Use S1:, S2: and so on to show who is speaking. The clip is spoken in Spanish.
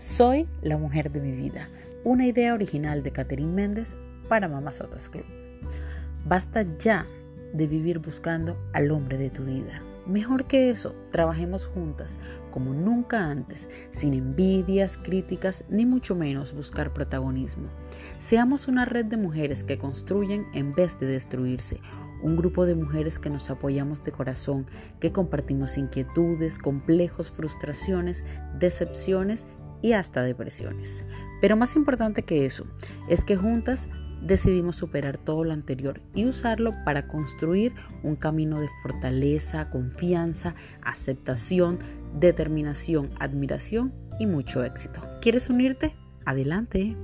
S1: Soy la mujer de mi vida, una idea original de Catherine Méndez para Mamazotas Club. Basta ya de vivir buscando al hombre de tu vida. Mejor que eso, trabajemos juntas como nunca antes, sin envidias, críticas, ni mucho menos buscar protagonismo. Seamos una red de mujeres que construyen en vez de destruirse, un grupo de mujeres que nos apoyamos de corazón, que compartimos inquietudes, complejos, frustraciones, decepciones y hasta depresiones. Pero más importante que eso, es que juntas decidimos superar todo lo anterior y usarlo para construir un camino de fortaleza, confianza, aceptación, determinación, admiración y mucho éxito. ¿Quieres unirte? Adelante.